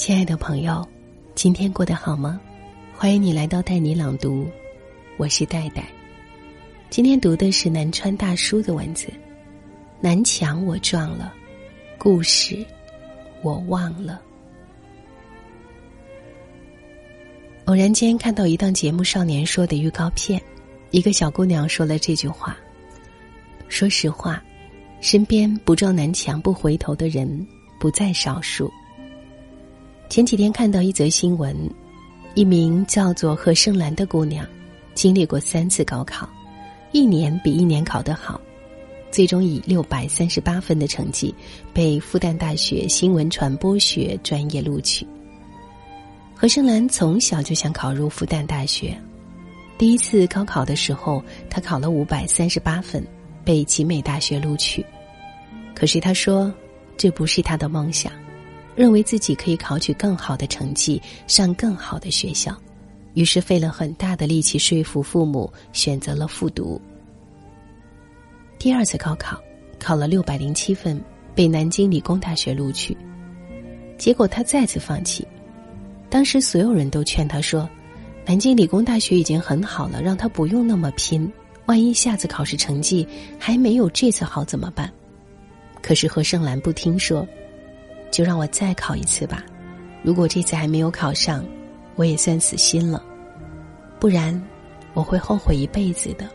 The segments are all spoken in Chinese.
亲爱的朋友，今天过得好吗？欢迎你来到带你朗读，我是戴戴。今天读的是南川大叔的文字，《南墙我撞了，故事我忘了》。偶然间看到一档节目《少年说》的预告片，一个小姑娘说了这句话：“说实话，身边不撞南墙不回头的人不在少数。”前几天看到一则新闻，一名叫做何胜兰的姑娘，经历过三次高考，一年比一年考得好，最终以六百三十八分的成绩被复旦大学新闻传播学专业录取。何胜兰从小就想考入复旦大学，第一次高考的时候，她考了五百三十八分，被集美大学录取。可是她说，这不是她的梦想。认为自己可以考取更好的成绩，上更好的学校，于是费了很大的力气说服父母，选择了复读。第二次高考，考了六百零七分，被南京理工大学录取。结果他再次放弃，当时所有人都劝他说：“南京理工大学已经很好了，让他不用那么拼。万一下次考试成绩还没有这次好怎么办？”可是何胜兰不听说。就让我再考一次吧，如果这次还没有考上，我也算死心了，不然我会后悔一辈子的。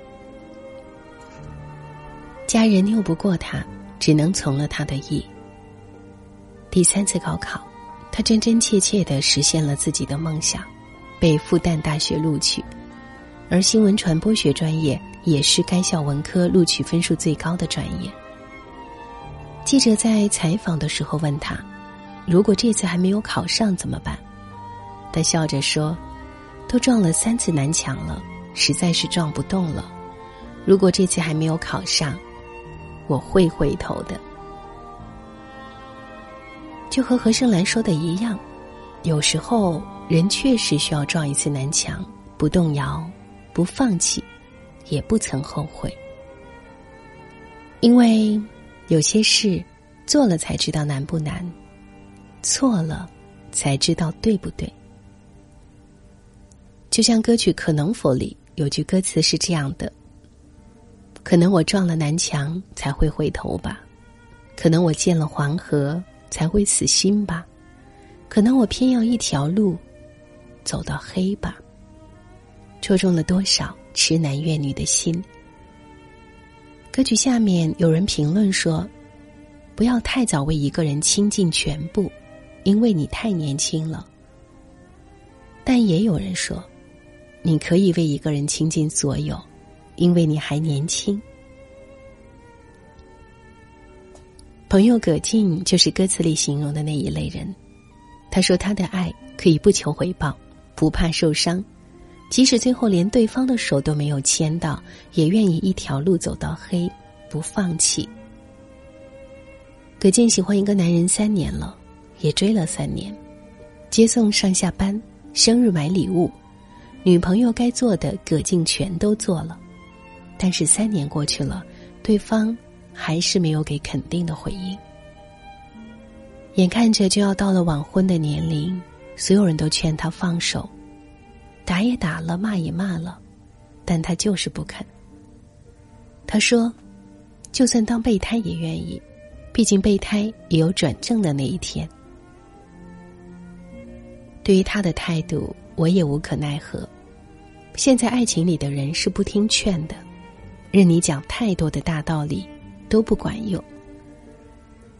家人拗不过他，只能从了他的意。第三次高考，他真真切切的实现了自己的梦想，被复旦大学录取，而新闻传播学专业也是该校文科录取分数最高的专业。记者在采访的时候问他：“如果这次还没有考上怎么办？”他笑着说：“都撞了三次南墙了，实在是撞不动了。如果这次还没有考上，我会回头的。”就和何生兰说的一样，有时候人确实需要撞一次南墙，不动摇，不放弃，也不曾后悔，因为。有些事，做了才知道难不难，错了才知道对不对。就像歌曲《可能否》里有句歌词是这样的：“可能我撞了南墙才会回头吧，可能我见了黄河才会死心吧，可能我偏要一条路走到黑吧。”戳中了多少痴男怨女的心。歌曲下面有人评论说：“不要太早为一个人倾尽全部，因为你太年轻了。”但也有人说：“你可以为一个人倾尽所有，因为你还年轻。”朋友葛静就是歌词里形容的那一类人。他说：“他的爱可以不求回报，不怕受伤。”即使最后连对方的手都没有牵到，也愿意一条路走到黑，不放弃。葛静喜欢一个男人三年了，也追了三年，接送上下班、生日买礼物，女朋友该做的葛静全都做了，但是三年过去了，对方还是没有给肯定的回应。眼看着就要到了晚婚的年龄，所有人都劝他放手。打也打了，骂也骂了，但他就是不肯。他说：“就算当备胎也愿意，毕竟备胎也有转正的那一天。”对于他的态度，我也无可奈何。现在爱情里的人是不听劝的，任你讲太多的大道理，都不管用。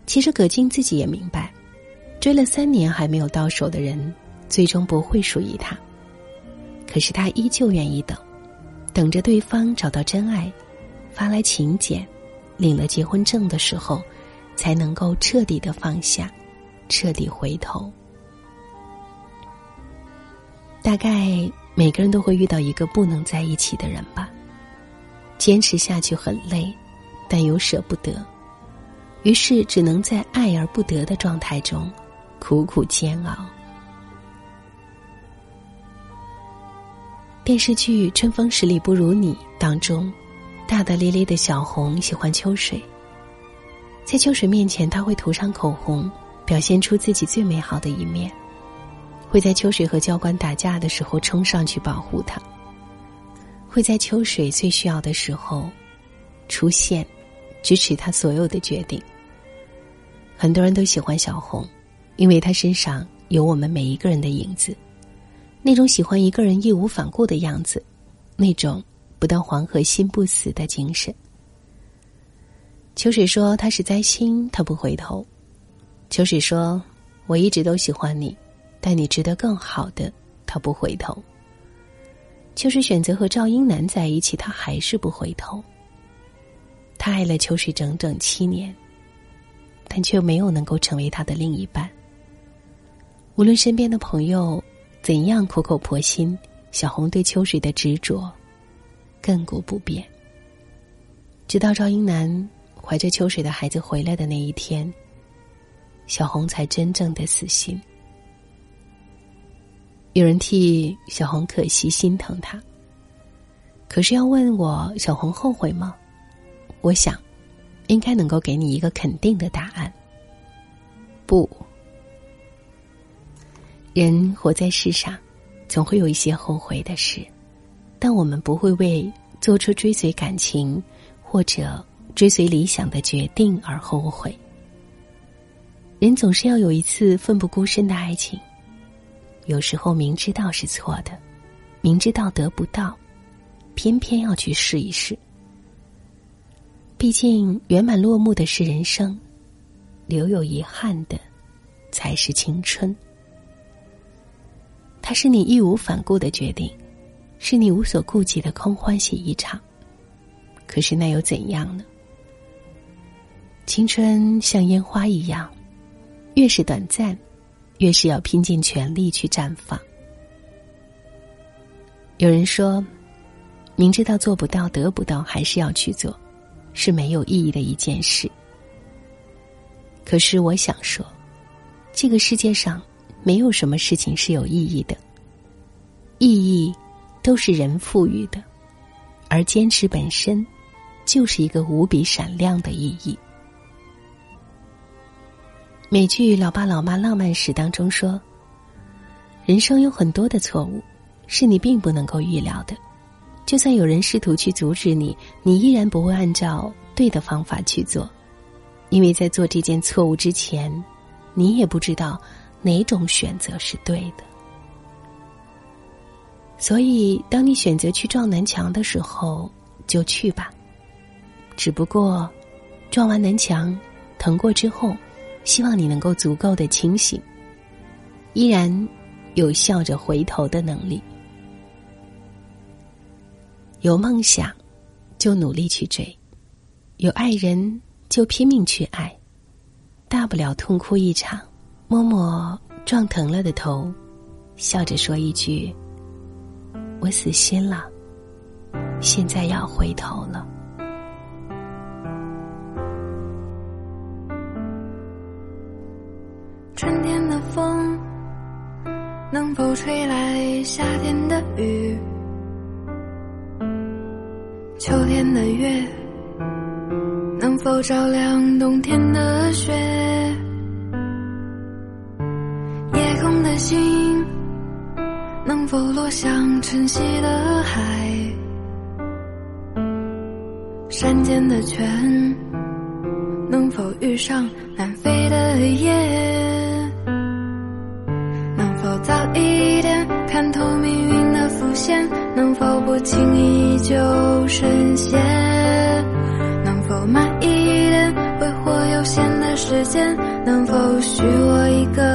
其实葛静自己也明白，追了三年还没有到手的人，最终不会属于他。可是他依旧愿意等，等着对方找到真爱，发来请柬，领了结婚证的时候，才能够彻底的放下，彻底回头。大概每个人都会遇到一个不能在一起的人吧，坚持下去很累，但又舍不得，于是只能在爱而不得的状态中，苦苦煎熬。电视剧《春风十里不如你》当中，大大咧咧的小红喜欢秋水。在秋水面前，他会涂上口红，表现出自己最美好的一面。会在秋水和教官打架的时候冲上去保护他，会在秋水最需要的时候出现，支持他所有的决定。很多人都喜欢小红，因为她身上有我们每一个人的影子，那种喜欢一个人义无反顾的样子，那种不到黄河心不死的精神。秋水说他是灾星，他不回头。秋水说：“我一直都喜欢你，但你值得更好的。”他不回头。秋水选择和赵英男在一起，他还是不回头。他爱了秋水整整七年。但却没有能够成为他的另一半。无论身边的朋友怎样苦口婆心，小红对秋水的执着亘古不变。直到赵英男怀着秋水的孩子回来的那一天，小红才真正的死心。有人替小红可惜心疼她，可是要问我小红后悔吗？我想。应该能够给你一个肯定的答案。不，人活在世上，总会有一些后悔的事，但我们不会为做出追随感情或者追随理想的决定而后悔。人总是要有一次奋不顾身的爱情，有时候明知道是错的，明知道得不到，偏偏要去试一试。毕竟，圆满落幕的是人生，留有遗憾的才是青春。它是你义无反顾的决定，是你无所顾忌的空欢喜一场。可是那又怎样呢？青春像烟花一样，越是短暂，越是要拼尽全力去绽放。有人说，明知道做不到、得不到，还是要去做。是没有意义的一件事。可是我想说，这个世界上没有什么事情是有意义的，意义都是人赋予的，而坚持本身就是一个无比闪亮的意义。美剧《老爸老妈浪漫史》当中说，人生有很多的错误，是你并不能够预料的。就算有人试图去阻止你，你依然不会按照对的方法去做，因为在做这件错误之前，你也不知道哪种选择是对的。所以，当你选择去撞南墙的时候，就去吧。只不过，撞完南墙，疼过之后，希望你能够足够的清醒，依然有笑着回头的能力。有梦想，就努力去追；有爱人，就拼命去爱。大不了痛哭一场，摸摸撞疼了的头，笑着说一句：“我死心了，现在要回头了。”春天的风，能否吹来夏天的雨？秋天的月，能否照亮冬天的雪？心，能否落向晨曦的海？山间的泉，能否遇上南飞的雁？能否早一点看透命运的伏线？能否不轻易就深陷？能否慢一点挥霍有限的时间？能否许我一个